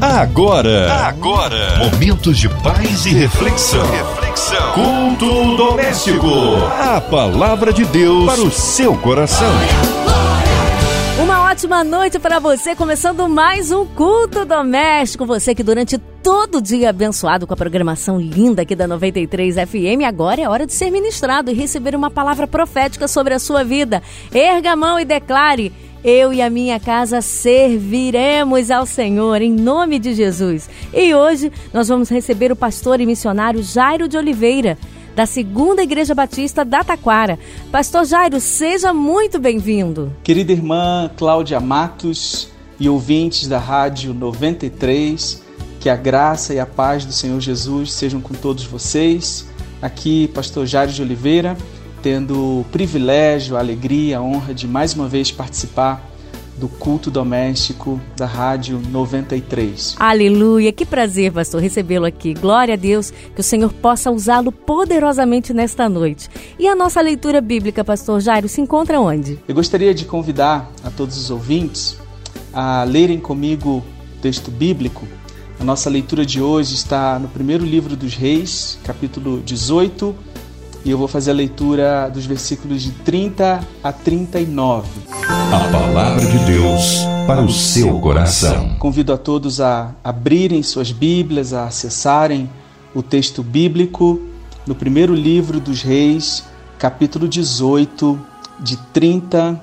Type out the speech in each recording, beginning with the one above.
Agora, agora, momentos de paz e reflexão. Reflexão. Culto doméstico. A palavra de Deus para o seu coração. Uma ótima noite para você, começando mais um culto doméstico. Você que durante todo dia abençoado com a programação linda aqui da 93 FM, agora é hora de ser ministrado e receber uma palavra profética sobre a sua vida. Erga a mão e declare: eu e a minha casa serviremos ao Senhor em nome de Jesus. E hoje nós vamos receber o pastor e missionário Jairo de Oliveira, da Segunda Igreja Batista da Taquara. Pastor Jairo, seja muito bem-vindo. Querida irmã Cláudia Matos e ouvintes da Rádio 93, que a graça e a paz do Senhor Jesus sejam com todos vocês. Aqui, pastor Jairo de Oliveira tendo o privilégio, a alegria, a honra de mais uma vez participar do culto doméstico da Rádio 93. Aleluia! Que prazer, pastor, recebê-lo aqui. Glória a Deus, que o Senhor possa usá-lo poderosamente nesta noite. E a nossa leitura bíblica, pastor Jairo, se encontra onde? Eu gostaria de convidar a todos os ouvintes a lerem comigo o texto bíblico. A nossa leitura de hoje está no primeiro livro dos Reis, capítulo 18, e eu vou fazer a leitura dos versículos de 30 a 39. A palavra de Deus para o seu coração. Convido a todos a abrirem suas Bíblias, a acessarem o texto bíblico no primeiro livro dos Reis, capítulo 18, de 30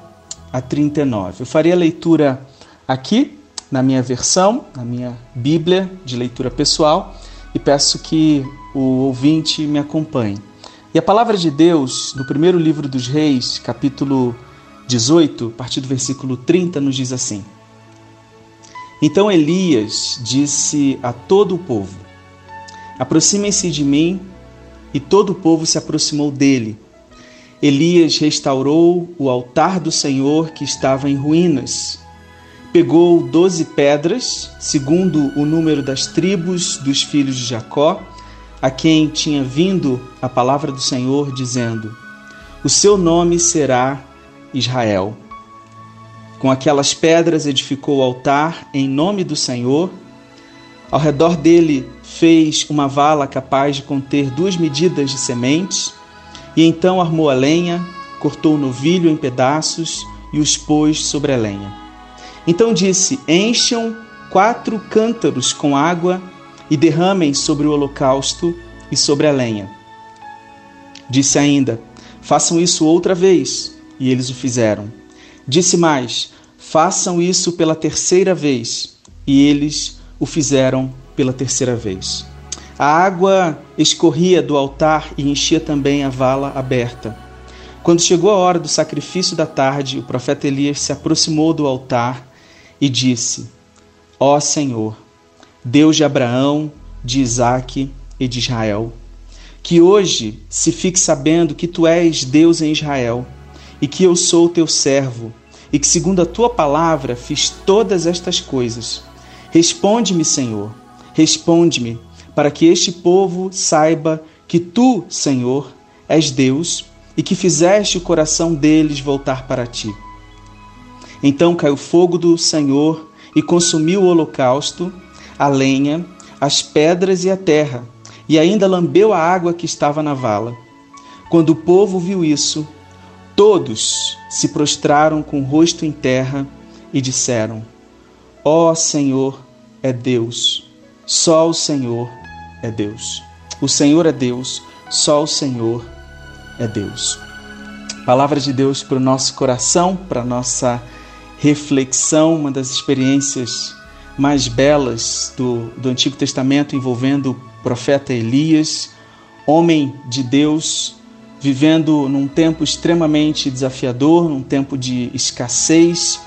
a 39. Eu farei a leitura aqui na minha versão, na minha Bíblia de leitura pessoal, e peço que o ouvinte me acompanhe. E a palavra de Deus, no primeiro livro dos Reis, capítulo 18, a partir do versículo 30, nos diz assim: Então Elias disse a todo o povo: Aproximem-se de mim, e todo o povo se aproximou dele. Elias restaurou o altar do Senhor que estava em ruínas. Pegou doze pedras, segundo o número das tribos dos filhos de Jacó, a quem tinha vindo a palavra do Senhor, dizendo: O seu nome será Israel. Com aquelas pedras edificou o altar em nome do Senhor. Ao redor dele fez uma vala capaz de conter duas medidas de sementes. E então armou a lenha, cortou o novilho em pedaços e os pôs sobre a lenha. Então disse: Encham quatro cântaros com água e derramem sobre o holocausto e sobre a lenha. Disse ainda: Façam isso outra vez, e eles o fizeram. Disse mais: Façam isso pela terceira vez, e eles o fizeram pela terceira vez. A água escorria do altar e enchia também a vala aberta. Quando chegou a hora do sacrifício da tarde, o profeta Elias se aproximou do altar e disse: Ó Senhor, Deus de Abraão, de Isaque e de Israel, que hoje se fique sabendo que tu és Deus em Israel e que eu sou teu servo e que, segundo a tua palavra, fiz todas estas coisas. Responde-me, Senhor, responde-me, para que este povo saiba que tu, Senhor, és Deus e que fizeste o coração deles voltar para ti. Então caiu fogo do Senhor e consumiu o holocausto a lenha, as pedras e a terra, e ainda lambeu a água que estava na vala. Quando o povo viu isso, todos se prostraram com o rosto em terra e disseram: Ó oh, Senhor é Deus, só o Senhor é Deus. O Senhor é Deus, só o Senhor é Deus. Palavra de Deus para o nosso coração, para a nossa reflexão, uma das experiências mais belas do, do Antigo Testamento envolvendo o profeta Elias, homem de Deus, vivendo num tempo extremamente desafiador, num tempo de escassez,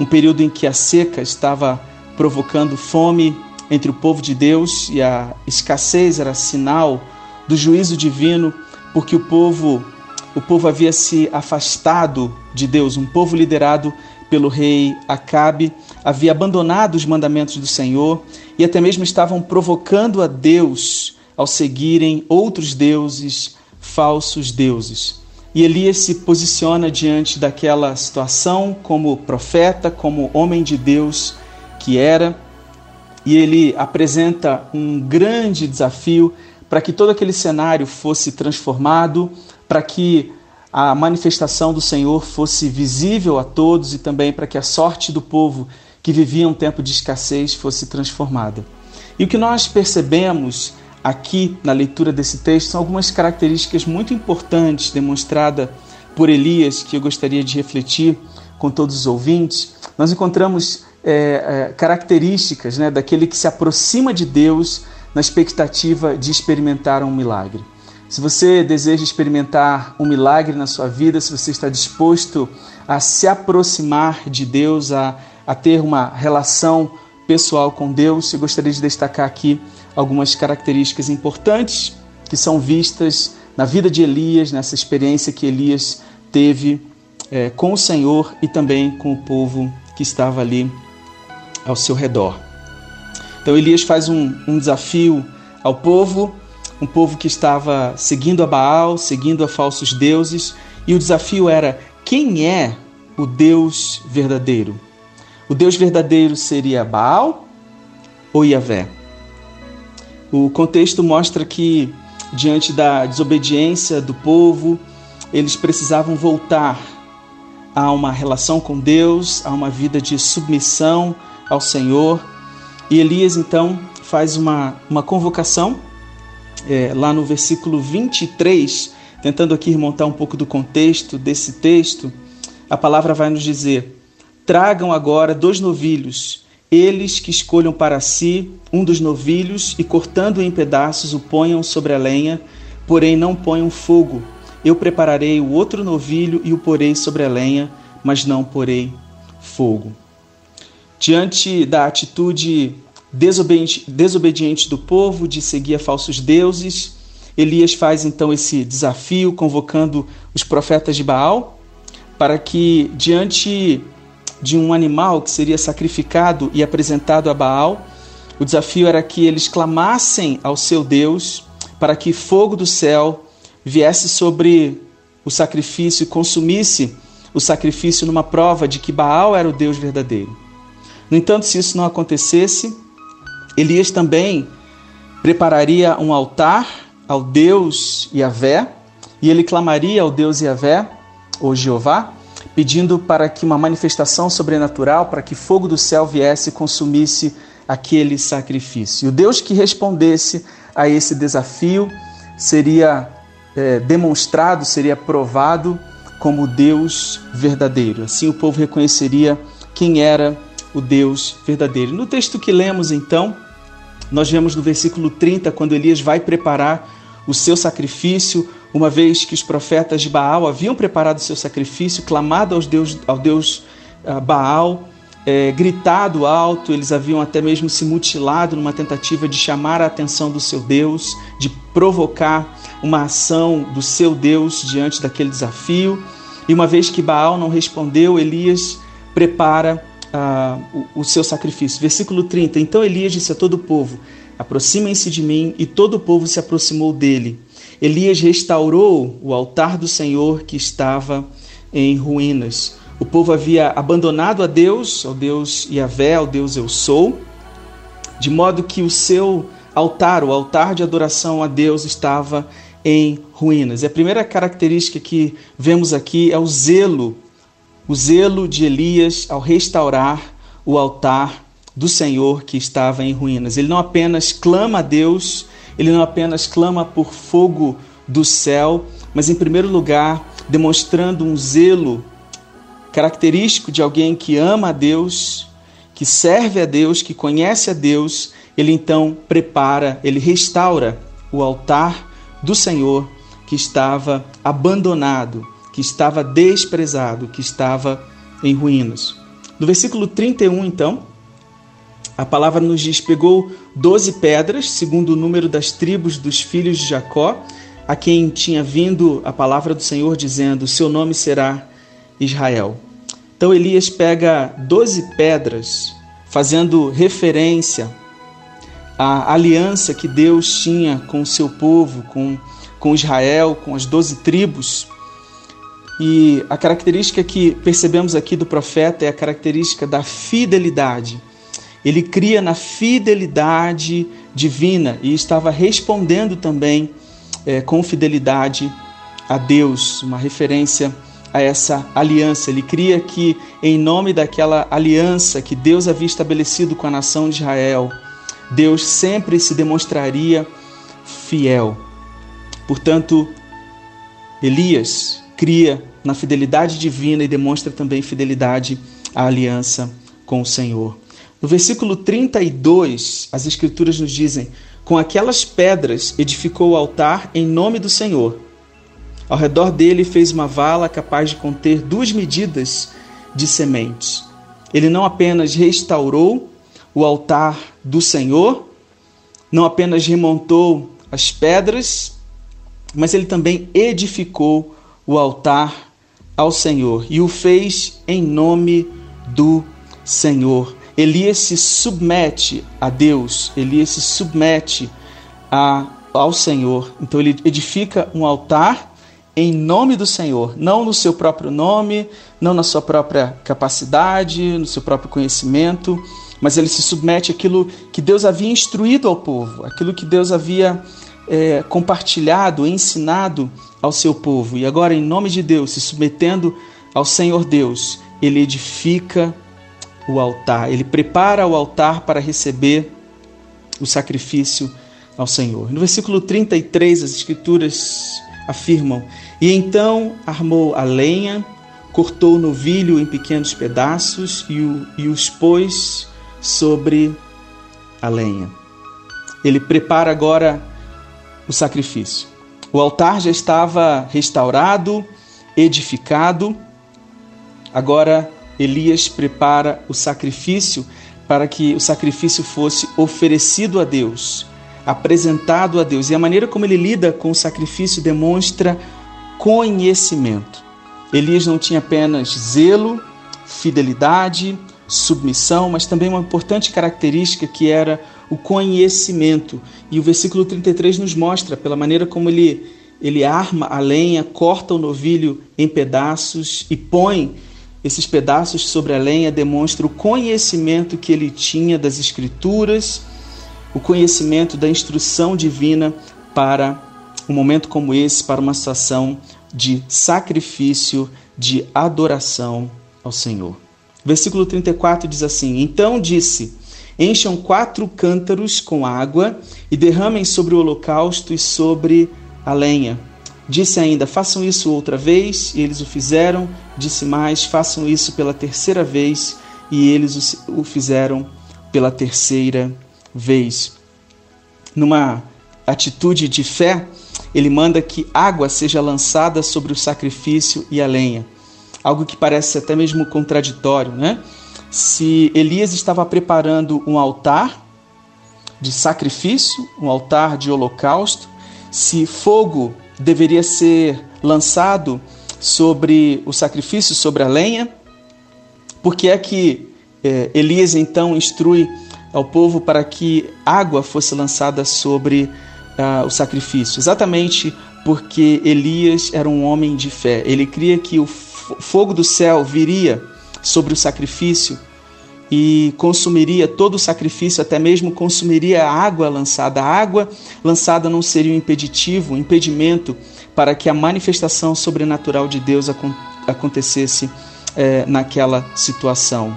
um período em que a seca estava provocando fome entre o povo de Deus e a escassez era sinal do juízo divino, porque o povo o povo havia se afastado de Deus, um povo liderado pelo rei Acabe, havia abandonado os mandamentos do Senhor e até mesmo estavam provocando a Deus ao seguirem outros deuses, falsos deuses. E Elias se posiciona diante daquela situação como profeta, como homem de Deus que era, e ele apresenta um grande desafio para que todo aquele cenário fosse transformado, para que a manifestação do Senhor fosse visível a todos e também para que a sorte do povo que vivia um tempo de escassez fosse transformada. E o que nós percebemos aqui na leitura desse texto são algumas características muito importantes demonstradas por Elias que eu gostaria de refletir com todos os ouvintes. Nós encontramos é, é, características né, daquele que se aproxima de Deus na expectativa de experimentar um milagre. Se você deseja experimentar um milagre na sua vida, se você está disposto a se aproximar de Deus, a, a ter uma relação pessoal com Deus, eu gostaria de destacar aqui algumas características importantes que são vistas na vida de Elias, nessa experiência que Elias teve é, com o Senhor e também com o povo que estava ali ao seu redor. Então Elias faz um, um desafio ao povo, um povo que estava seguindo a Baal, seguindo a falsos deuses, e o desafio era: quem é o Deus verdadeiro? O Deus verdadeiro seria Baal ou Yahvé? O contexto mostra que, diante da desobediência do povo, eles precisavam voltar a uma relação com Deus, a uma vida de submissão ao Senhor. E Elias então faz uma, uma convocação é, lá no versículo 23, tentando aqui remontar um pouco do contexto desse texto. A palavra vai nos dizer: Tragam agora dois novilhos, eles que escolham para si um dos novilhos e, cortando-o em pedaços, o ponham sobre a lenha, porém não ponham fogo. Eu prepararei o outro novilho e o porei sobre a lenha, mas não porei fogo. Diante da atitude desobediente, desobediente do povo de seguir a falsos deuses, Elias faz então esse desafio, convocando os profetas de Baal, para que, diante de um animal que seria sacrificado e apresentado a Baal, o desafio era que eles clamassem ao seu Deus para que fogo do céu viesse sobre o sacrifício e consumisse o sacrifício numa prova de que Baal era o Deus verdadeiro. No entanto, se isso não acontecesse, Elias também prepararia um altar ao Deus Yahvé, e ele clamaria ao Deus Yahvé, ou Jeová, pedindo para que uma manifestação sobrenatural, para que fogo do céu viesse e consumisse aquele sacrifício. E o Deus que respondesse a esse desafio seria é, demonstrado, seria provado como Deus verdadeiro. Assim o povo reconheceria quem era o Deus verdadeiro. No texto que lemos, então, nós vemos no versículo 30, quando Elias vai preparar o seu sacrifício, uma vez que os profetas de Baal haviam preparado o seu sacrifício, clamado aos Deus, ao Deus uh, Baal, é, gritado alto, eles haviam até mesmo se mutilado numa tentativa de chamar a atenção do seu Deus, de provocar uma ação do seu Deus diante daquele desafio. E uma vez que Baal não respondeu, Elias prepara uh, o, o seu sacrifício. Versículo 30. Então Elias disse a todo o povo: Aproximem-se de mim, e todo o povo se aproximou dele. Elias restaurou o altar do Senhor que estava em ruínas. O povo havia abandonado a Deus, ao Deus Yahvé, ao Deus Eu Sou, de modo que o seu altar, o altar de adoração a Deus, estava em ruínas. E a primeira característica que vemos aqui é o zelo o zelo de Elias ao restaurar o altar do Senhor que estava em ruínas. Ele não apenas clama a Deus, ele não apenas clama por fogo do céu, mas em primeiro lugar, demonstrando um zelo característico de alguém que ama a Deus, que serve a Deus, que conhece a Deus, ele então prepara, ele restaura o altar do Senhor que estava abandonado que estava desprezado, que estava em ruínas. No versículo 31, então, a palavra nos diz: pegou doze pedras, segundo o número das tribos dos filhos de Jacó, a quem tinha vindo a palavra do Senhor, dizendo: Seu nome será Israel. Então Elias pega doze pedras, fazendo referência à aliança que Deus tinha com o seu povo, com, com Israel, com as doze tribos. E a característica que percebemos aqui do profeta é a característica da fidelidade. ele cria na fidelidade divina e estava respondendo também é, com fidelidade a Deus, uma referência a essa aliança. Ele cria que, em nome daquela aliança que Deus havia estabelecido com a nação de Israel, Deus sempre se demonstraria fiel. Portanto, Elias cria na fidelidade divina e demonstra também fidelidade à aliança com o Senhor. No versículo 32, as Escrituras nos dizem: Com aquelas pedras edificou o altar em nome do Senhor. Ao redor dele fez uma vala capaz de conter duas medidas de sementes. Ele não apenas restaurou o altar do Senhor, não apenas remontou as pedras, mas ele também edificou o altar ao Senhor e o fez em nome do Senhor. Elias se submete a Deus, Elias se submete a, ao Senhor. Então ele edifica um altar em nome do Senhor, não no seu próprio nome, não na sua própria capacidade, no seu próprio conhecimento, mas ele se submete àquilo que Deus havia instruído ao povo, aquilo que Deus havia é, compartilhado, ensinado ao seu povo. E agora, em nome de Deus, se submetendo ao Senhor Deus, ele edifica o altar, ele prepara o altar para receber o sacrifício ao Senhor. No versículo 33, as Escrituras afirmam: E então armou a lenha, cortou o novilho em pequenos pedaços e, o, e os pôs sobre a lenha. Ele prepara agora o sacrifício. O altar já estava restaurado, edificado. Agora Elias prepara o sacrifício para que o sacrifício fosse oferecido a Deus apresentado a Deus. E a maneira como ele lida com o sacrifício demonstra conhecimento. Elias não tinha apenas zelo, fidelidade, submissão, mas também uma importante característica que era o conhecimento. E o versículo 33 nos mostra, pela maneira como ele, ele arma a lenha, corta o novilho em pedaços e põe esses pedaços sobre a lenha, demonstra o conhecimento que ele tinha das Escrituras o conhecimento da instrução divina para um momento como esse, para uma situação de sacrifício, de adoração ao Senhor. Versículo 34 diz assim: Então disse: Encham quatro cântaros com água e derramem sobre o holocausto e sobre a lenha. Disse ainda: Façam isso outra vez, e eles o fizeram. Disse mais: Façam isso pela terceira vez, e eles o fizeram pela terceira vez. Numa atitude de fé, ele manda que água seja lançada sobre o sacrifício e a lenha. Algo que parece até mesmo contraditório, né? Se Elias estava preparando um altar de sacrifício, um altar de holocausto, se fogo deveria ser lançado sobre o sacrifício, sobre a lenha, por que é que eh, Elias então instrui ao povo para que água fosse lançada sobre uh, o sacrifício. Exatamente porque Elias era um homem de fé. Ele cria que o fogo do céu viria sobre o sacrifício e consumiria todo o sacrifício, até mesmo consumiria a água lançada. A água lançada não seria um impeditivo, um impedimento para que a manifestação sobrenatural de Deus acontecesse eh, naquela situação.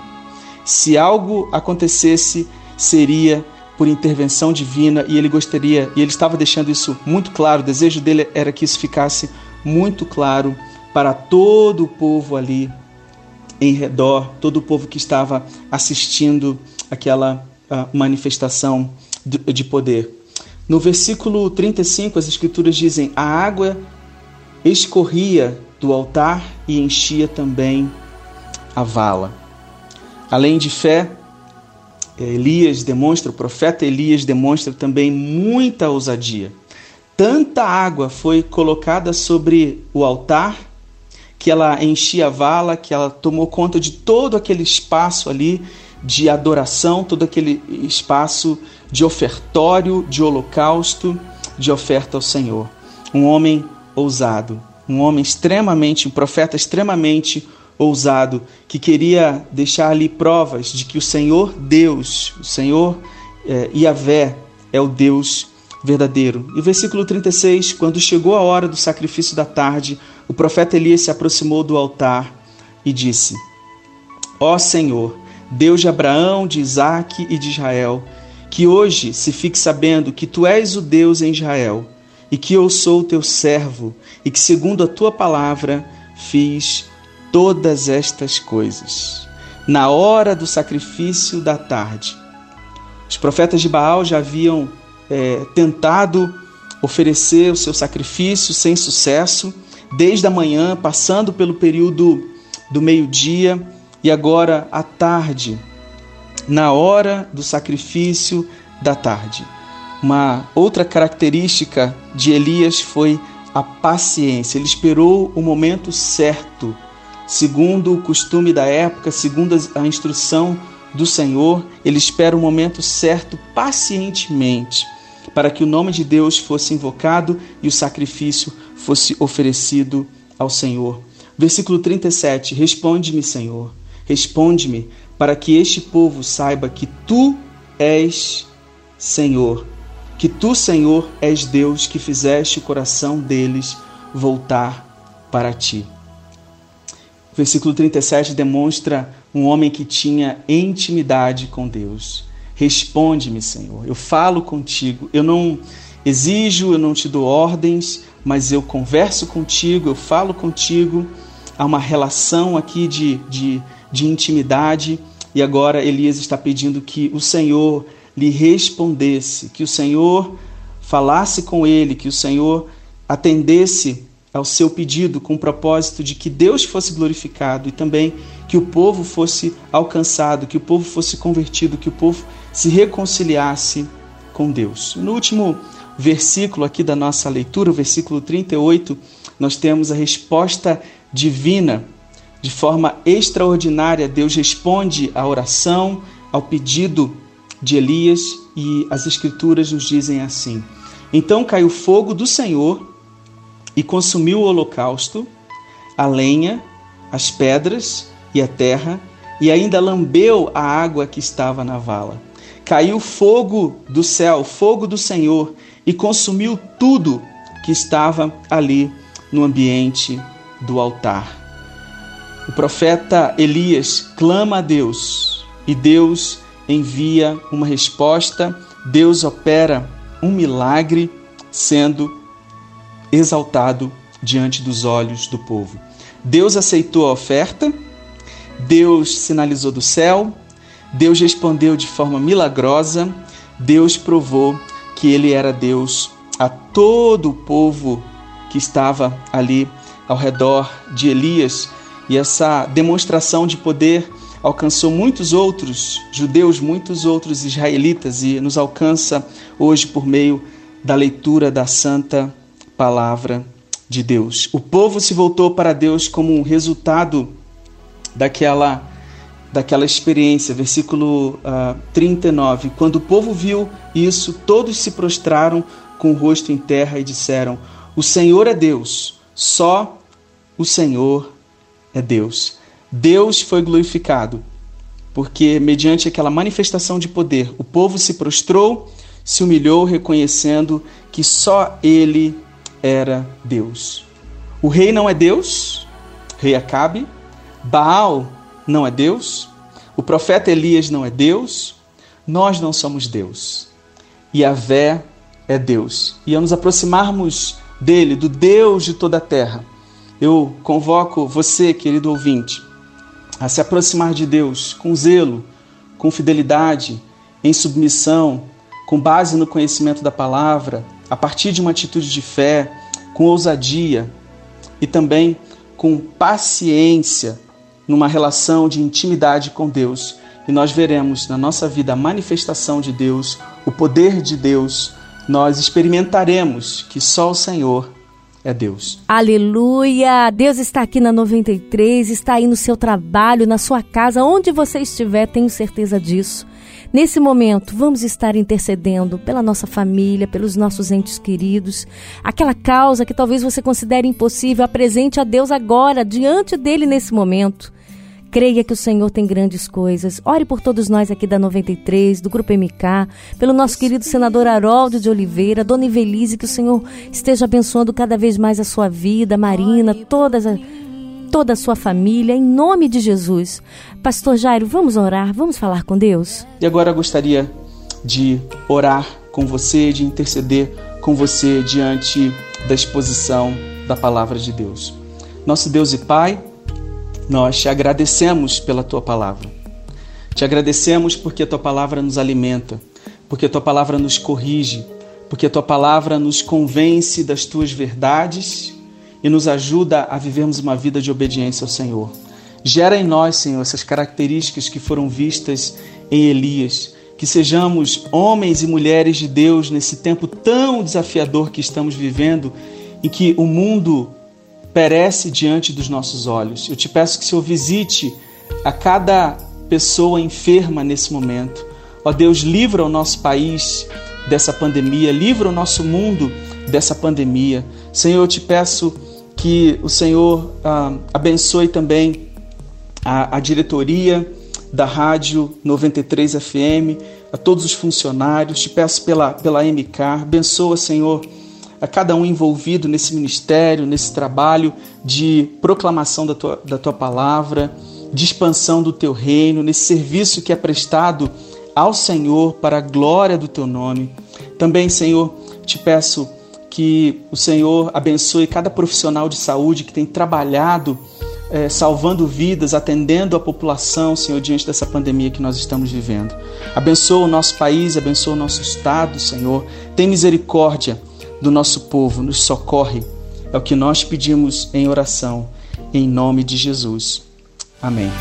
Se algo acontecesse seria por intervenção divina e ele gostaria, e ele estava deixando isso muito claro, o desejo dele era que isso ficasse muito claro para todo o povo ali em redor, todo o povo que estava assistindo aquela uh, manifestação de, de poder. No versículo 35, as Escrituras dizem: A água escorria do altar e enchia também a vala. Além de fé, Elias demonstra, o profeta Elias demonstra também muita ousadia. Tanta água foi colocada sobre o altar que ela enchia a vala, que ela tomou conta de todo aquele espaço ali de adoração, todo aquele espaço de ofertório, de holocausto, de oferta ao Senhor. Um homem ousado, um homem extremamente, um profeta extremamente ousado que queria deixar ali provas de que o Senhor Deus, o Senhor é, Yahvé, é o Deus verdadeiro. E versículo 36, quando chegou a hora do sacrifício da tarde, o profeta Elias se aproximou do altar e disse: Ó Senhor, Deus de Abraão, de Isaque e de Israel, que hoje se fique sabendo que tu és o Deus em Israel e que eu sou teu servo e que, segundo a tua palavra, fiz todas estas coisas. Na hora do sacrifício da tarde, os profetas de Baal já haviam é, tentado oferecer o seu sacrifício sem sucesso, desde a manhã, passando pelo período do meio-dia e agora à tarde, na hora do sacrifício da tarde. Uma outra característica de Elias foi a paciência. Ele esperou o momento certo, segundo o costume da época, segundo a instrução do Senhor, ele espera o momento certo pacientemente, para que o nome de Deus fosse invocado e o sacrifício fosse oferecido ao Senhor. Versículo 37: Responde-me, Senhor, responde-me, para que este povo saiba que tu és Senhor, que tu, Senhor, és Deus que fizeste o coração deles voltar para ti. Versículo 37 demonstra um homem que tinha intimidade com Deus. Responde-me, Senhor. Eu falo contigo. Eu não exijo, eu não te dou ordens, mas eu converso contigo, eu falo contigo. Há uma relação aqui de, de, de intimidade. E agora Elias está pedindo que o Senhor lhe respondesse, que o Senhor falasse com ele, que o Senhor atendesse ao seu pedido com o propósito de que Deus fosse glorificado e também que o povo fosse alcançado, que o povo fosse convertido, que o povo se reconciliasse com Deus. No último versículo aqui da nossa leitura, o versículo 38, nós temos a resposta divina. De forma extraordinária, Deus responde à oração, ao pedido de Elias e as Escrituras nos dizem assim: Então caiu fogo do Senhor e consumiu o holocausto, a lenha, as pedras e a terra, e ainda lambeu a água que estava na vala. Caiu fogo do céu, fogo do Senhor, e consumiu tudo que estava ali no ambiente do altar. O profeta Elias clama a Deus e Deus envia uma resposta, Deus opera um milagre sendo exaltado diante dos olhos do povo. Deus aceitou a oferta, Deus sinalizou do céu, Deus respondeu de forma milagrosa, Deus provou que ele era Deus a todo o povo que estava ali ao redor de Elias. E essa demonstração de poder alcançou muitos outros judeus, muitos outros israelitas e nos alcança hoje por meio da leitura da santa palavra de Deus. O povo se voltou para Deus como um resultado daquela daquela experiência, versículo uh, ah, 39. Quando o povo viu isso, todos se prostraram com o rosto em terra e disseram: O Senhor é Deus, só o Senhor é Deus. Deus foi glorificado, porque mediante aquela manifestação de poder, o povo se prostrou, se humilhou, reconhecendo que só Ele era Deus. O rei não é Deus, rei Acabe, Baal não é Deus, o profeta Elias não é Deus, nós não somos Deus. E a Vé é Deus. E ao nos aproximarmos dele, do Deus de toda a terra, eu convoco você, querido ouvinte, a se aproximar de Deus com zelo, com fidelidade, em submissão, com base no conhecimento da palavra, a partir de uma atitude de fé, com ousadia e também com paciência numa relação de intimidade com Deus. E nós veremos na nossa vida a manifestação de Deus, o poder de Deus. Nós experimentaremos que só o Senhor é Deus. Aleluia! Deus está aqui na 93, está aí no seu trabalho, na sua casa, onde você estiver, tenho certeza disso. Nesse momento, vamos estar intercedendo pela nossa família, pelos nossos entes queridos, aquela causa que talvez você considere impossível, apresente a Deus agora, diante dele nesse momento. Creia que o Senhor tem grandes coisas. Ore por todos nós aqui da 93, do Grupo MK, pelo nosso querido senador Haroldo de Oliveira, Dona Ivelise, que o Senhor esteja abençoando cada vez mais a sua vida, Marina, todas a, toda a sua família, em nome de Jesus. Pastor Jairo, vamos orar, vamos falar com Deus? E agora eu gostaria de orar com você, de interceder com você diante da exposição da palavra de Deus. Nosso Deus e Pai, nós te agradecemos pela tua palavra. Te agradecemos porque a tua palavra nos alimenta, porque a tua palavra nos corrige, porque a tua palavra nos convence das tuas verdades e nos ajuda a vivermos uma vida de obediência ao Senhor. Gera em nós, Senhor, essas características que foram vistas em Elias, que sejamos homens e mulheres de Deus nesse tempo tão desafiador que estamos vivendo, em que o mundo perece diante dos nossos olhos. Eu te peço que o Senhor visite a cada pessoa enferma nesse momento. Ó Deus, livra o nosso país dessa pandemia, livra o nosso mundo dessa pandemia. Senhor, eu te peço que o Senhor ah, abençoe também a, a diretoria da Rádio 93 FM, a todos os funcionários. Te peço pela, pela MK, abençoa, Senhor a cada um envolvido nesse ministério, nesse trabalho de proclamação da tua, da tua palavra, de expansão do teu reino, nesse serviço que é prestado ao Senhor para a glória do teu nome. Também, Senhor, te peço que o Senhor abençoe cada profissional de saúde que tem trabalhado é, salvando vidas, atendendo a população, Senhor, diante dessa pandemia que nós estamos vivendo. Abençoa o nosso país, abençoa o nosso estado, Senhor. Tem misericórdia do nosso povo, nos socorre. É o que nós pedimos em oração, em nome de Jesus. Amém.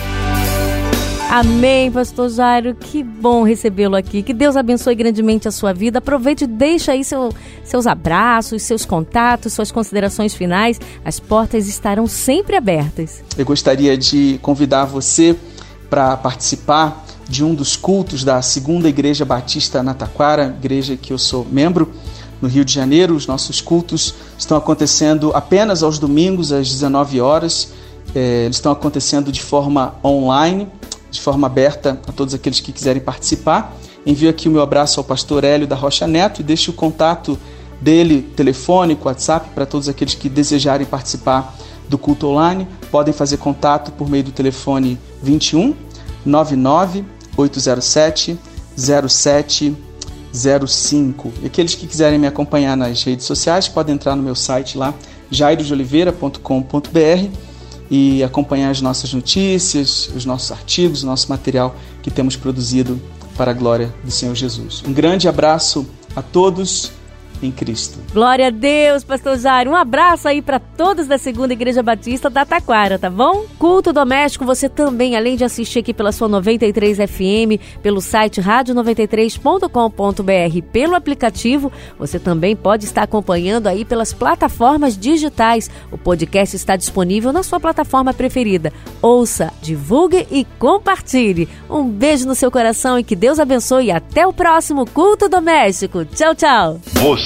Amém, pastor Jairo. Que bom recebê-lo aqui. Que Deus abençoe grandemente a sua vida. Aproveite e deixe aí seu, seus abraços, seus contatos, suas considerações finais. As portas estarão sempre abertas. Eu gostaria de convidar você para participar de um dos cultos da Segunda Igreja Batista Nataquara, igreja que eu sou membro no Rio de Janeiro. Os nossos cultos estão acontecendo apenas aos domingos, às 19 horas. É, eles estão acontecendo de forma online, de forma aberta a todos aqueles que quiserem participar. Envio aqui o meu abraço ao pastor Hélio da Rocha Neto e deixo o contato dele, telefônico, WhatsApp, para todos aqueles que desejarem participar do culto online. Podem fazer contato por meio do telefone 21 99 807 07 05. E aqueles que quiserem me acompanhar nas redes sociais podem entrar no meu site lá, jairodeoliveira.com.br e acompanhar as nossas notícias, os nossos artigos, o nosso material que temos produzido para a glória do Senhor Jesus. Um grande abraço a todos em Cristo. Glória a Deus, pastor Jairo. Um abraço aí para todos da Segunda Igreja Batista da Taquara, tá bom? Culto doméstico, você também, além de assistir aqui pela sua 93 FM, pelo site rádio93.com.br, pelo aplicativo, você também pode estar acompanhando aí pelas plataformas digitais. O podcast está disponível na sua plataforma preferida. Ouça, divulgue e compartilhe. Um beijo no seu coração e que Deus abençoe e até o próximo culto doméstico. Tchau, tchau. Você